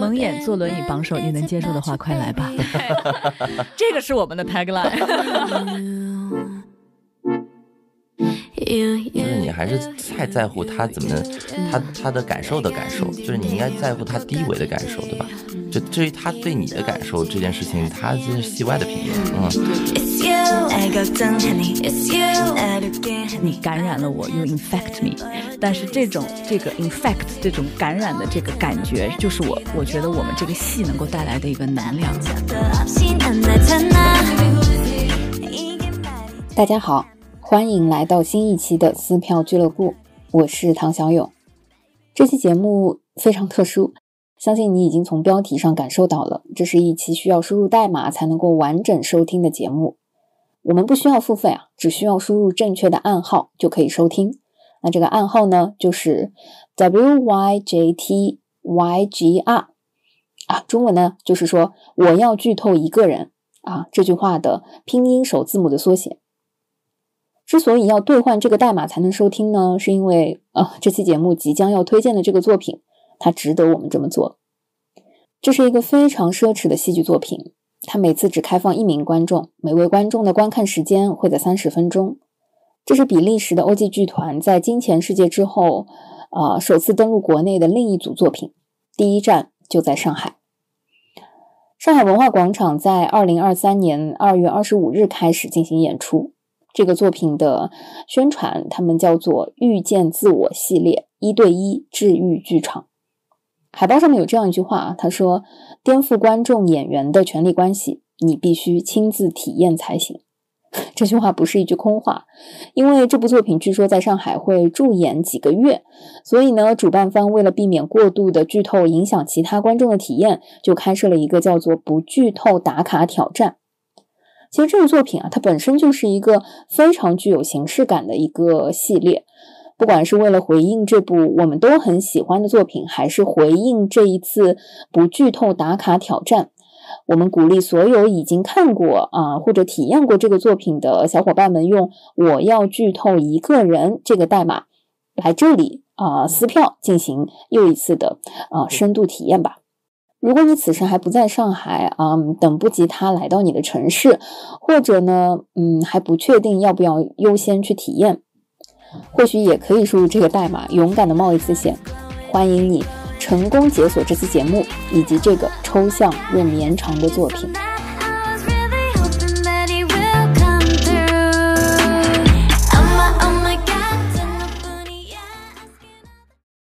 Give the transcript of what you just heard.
蒙眼坐轮椅榜首，你能接受的话，快来吧。这个是我们的 tagline。就是你还是太在乎他怎么，他他的感受的感受，就是你应该在乎他低维的感受，对吧？就至于他对你的感受这件事情，他这是戏外的评论，嗯。你感染了我，you infect me。但是这种这个 infect 这种感染的这个感觉，就是我我觉得我们这个戏能够带来的一个能量。大家好。欢迎来到新一期的撕票俱乐部，我是唐小勇。这期节目非常特殊，相信你已经从标题上感受到了，这是一期需要输入代码才能够完整收听的节目。我们不需要付费啊，只需要输入正确的暗号就可以收听。那这个暗号呢，就是 WYJTYGR 啊，中文呢就是说我要剧透一个人啊，这句话的拼音首字母的缩写。之所以要兑换这个代码才能收听呢，是因为啊，这期节目即将要推荐的这个作品，它值得我们这么做。这是一个非常奢侈的戏剧作品，它每次只开放一名观众，每位观众的观看时间会在三十分钟。这是比利时的欧记剧团在《金钱世界》之后，啊，首次登陆国内的另一组作品。第一站就在上海，上海文化广场在二零二三年二月二十五日开始进行演出。这个作品的宣传，他们叫做“遇见自我”系列，一对一治愈剧场。海报上面有这样一句话啊，他说：“颠覆观众演员的权利关系，你必须亲自体验才行。”这句话不是一句空话，因为这部作品据说在上海会驻演几个月，所以呢，主办方为了避免过度的剧透影响其他观众的体验，就开设了一个叫做“不剧透打卡挑战”。其实这个作品啊，它本身就是一个非常具有形式感的一个系列。不管是为了回应这部我们都很喜欢的作品，还是回应这一次不剧透打卡挑战，我们鼓励所有已经看过啊或者体验过这个作品的小伙伴们，用“我要剧透一个人”这个代码来这里啊撕票，进行又一次的啊深度体验吧。如果你此时还不在上海啊，等不及他来到你的城市，或者呢，嗯，还不确定要不要优先去体验，或许也可以输入这个代码，勇敢的冒一次险。欢迎你成功解锁这期节目以及这个抽象又绵长的作品。